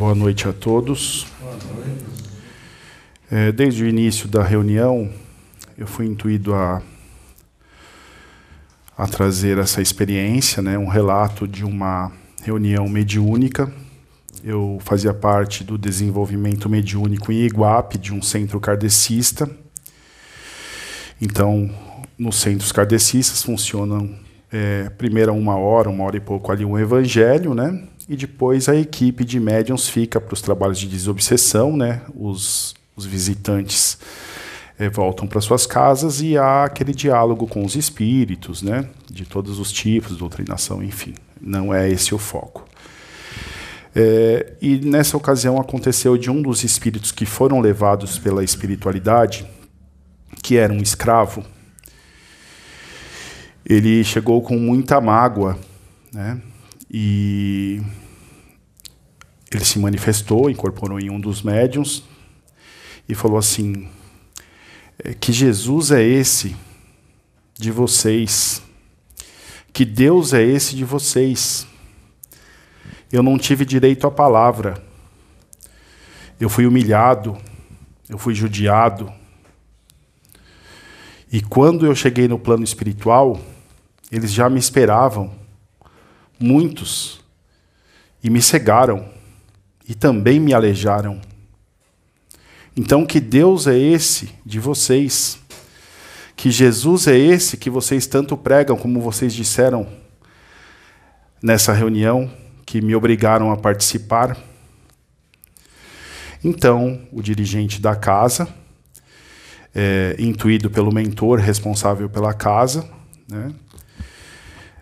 Boa noite a todos. É, desde o início da reunião, eu fui intuído a, a trazer essa experiência, né, um relato de uma reunião mediúnica. Eu fazia parte do desenvolvimento mediúnico em Iguape, de um centro kardecista. Então, nos centros kardecistas funcionam é, primeiro uma hora, uma hora e pouco ali um evangelho, né? E depois a equipe de médiums fica para os trabalhos de desobsessão, né? Os, os visitantes é, voltam para suas casas e há aquele diálogo com os espíritos, né? De todos os tipos, doutrinação, enfim. Não é esse o foco. É, e nessa ocasião aconteceu de um dos espíritos que foram levados pela espiritualidade, que era um escravo, ele chegou com muita mágoa, né? E ele se manifestou, incorporou em um dos médiums e falou assim: é, que Jesus é esse de vocês, que Deus é esse de vocês. Eu não tive direito à palavra. Eu fui humilhado, eu fui judiado. E quando eu cheguei no plano espiritual, eles já me esperavam, muitos, e me cegaram, e também me alejaram. Então, que Deus é esse de vocês? Que Jesus é esse que vocês tanto pregam, como vocês disseram nessa reunião, que me obrigaram a participar? Então, o dirigente da casa, é, intuído pelo mentor responsável pela casa, né,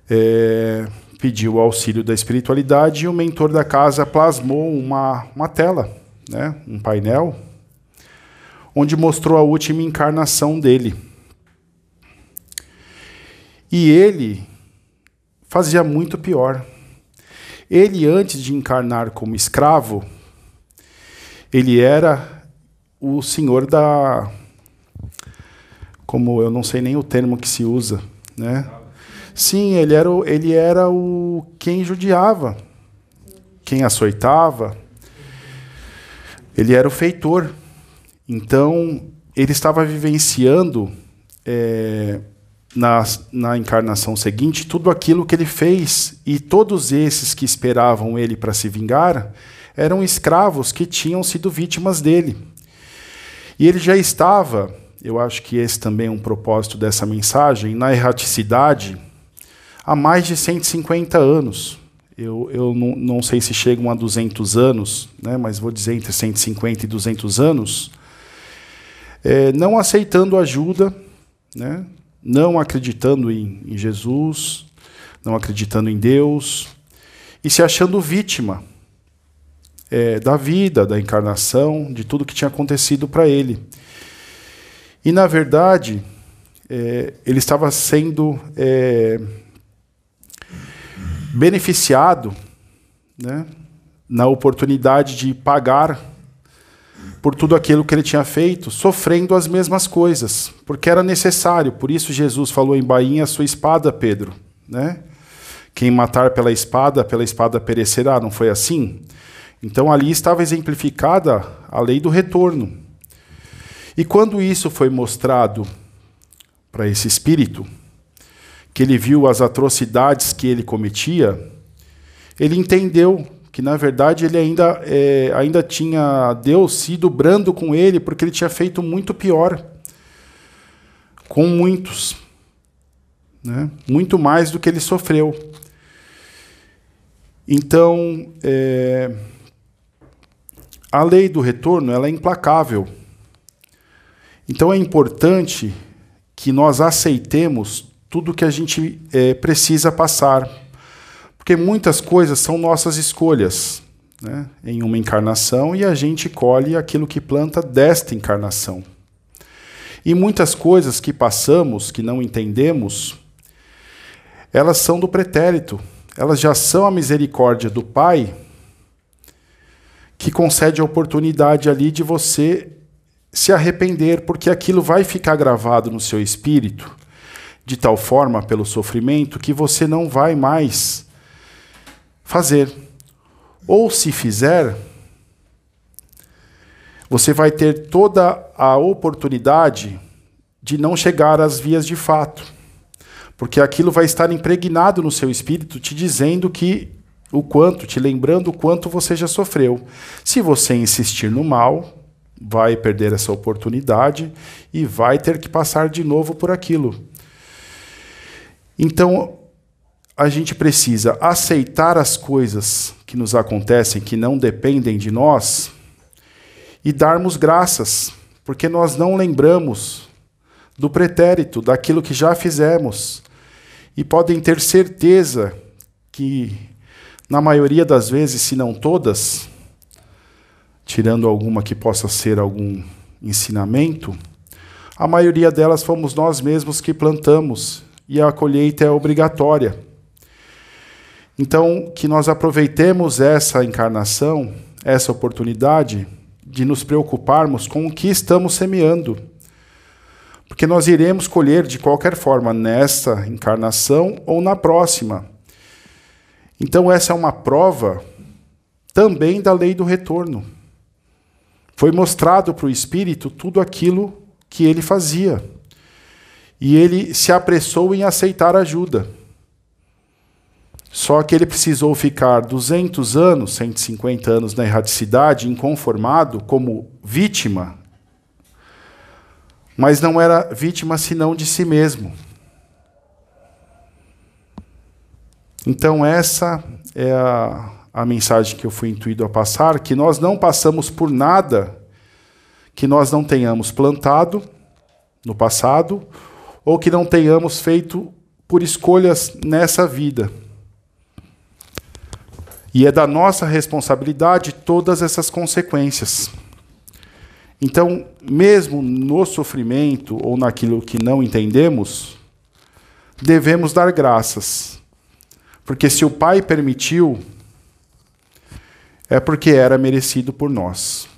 é, pediu o auxílio da espiritualidade e o mentor da casa plasmou uma, uma tela, né, um painel, onde mostrou a última encarnação dele. E ele fazia muito pior. Ele, antes de encarnar como escravo, ele era o senhor da. Como eu não sei nem o termo que se usa, né? Sim, ele era o, ele era o quem judiava, quem açoitava. Ele era o feitor. Então, ele estava vivenciando é, na, na encarnação seguinte tudo aquilo que ele fez, e todos esses que esperavam ele para se vingar eram escravos que tinham sido vítimas dele. E ele já estava, eu acho que esse também é um propósito dessa mensagem, na erraticidade há mais de 150 anos. Eu, eu não, não sei se chegam a 200 anos, né, mas vou dizer entre 150 e 200 anos, é, não aceitando ajuda, né, não acreditando em, em Jesus, não acreditando em Deus, e se achando vítima é, da vida, da encarnação, de tudo que tinha acontecido para ele. E, na verdade, é, ele estava sendo é, beneficiado né, na oportunidade de pagar por tudo aquilo que ele tinha feito, sofrendo as mesmas coisas, porque era necessário. Por isso Jesus falou em bainha sua espada, Pedro, né? Quem matar pela espada, pela espada perecerá, não foi assim? Então ali estava exemplificada a lei do retorno. E quando isso foi mostrado para esse espírito, que ele viu as atrocidades que ele cometia, ele entendeu que na verdade ele ainda, é, ainda tinha Deus sido brando com ele, porque ele tinha feito muito pior com muitos, né? muito mais do que ele sofreu. Então, é, a lei do retorno ela é implacável. Então é importante que nós aceitemos tudo que a gente é, precisa passar. Porque muitas coisas são nossas escolhas né, em uma encarnação e a gente colhe aquilo que planta desta encarnação. E muitas coisas que passamos, que não entendemos, elas são do pretérito, elas já são a misericórdia do Pai que concede a oportunidade ali de você se arrepender, porque aquilo vai ficar gravado no seu espírito de tal forma pelo sofrimento que você não vai mais fazer. Ou se fizer, você vai ter toda a oportunidade de não chegar às vias de fato. Porque aquilo vai estar impregnado no seu espírito, te dizendo que o quanto, te lembrando o quanto você já sofreu. Se você insistir no mal, vai perder essa oportunidade e vai ter que passar de novo por aquilo. Então, a gente precisa aceitar as coisas que nos acontecem, que não dependem de nós, e darmos graças, porque nós não lembramos do pretérito, daquilo que já fizemos. E podem ter certeza que, na maioria das vezes, se não todas, tirando alguma que possa ser algum ensinamento, a maioria delas fomos nós mesmos que plantamos e a colheita é obrigatória. Então, que nós aproveitemos essa encarnação, essa oportunidade de nos preocuparmos com o que estamos semeando. Porque nós iremos colher de qualquer forma nesta encarnação ou na próxima. Então, essa é uma prova também da lei do retorno. Foi mostrado para o Espírito tudo aquilo que ele fazia. E ele se apressou em aceitar ajuda. Só que ele precisou ficar 200 anos, 150 anos na erradicidade, inconformado, como vítima. Mas não era vítima senão de si mesmo. Então, essa é a, a mensagem que eu fui intuído a passar: que nós não passamos por nada que nós não tenhamos plantado no passado ou que não tenhamos feito por escolhas nessa vida. E é da nossa responsabilidade todas essas consequências. Então, mesmo no sofrimento ou naquilo que não entendemos, devemos dar graças. Porque se o Pai permitiu, é porque era merecido por nós.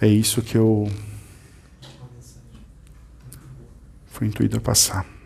É isso que eu fui intuído a passar.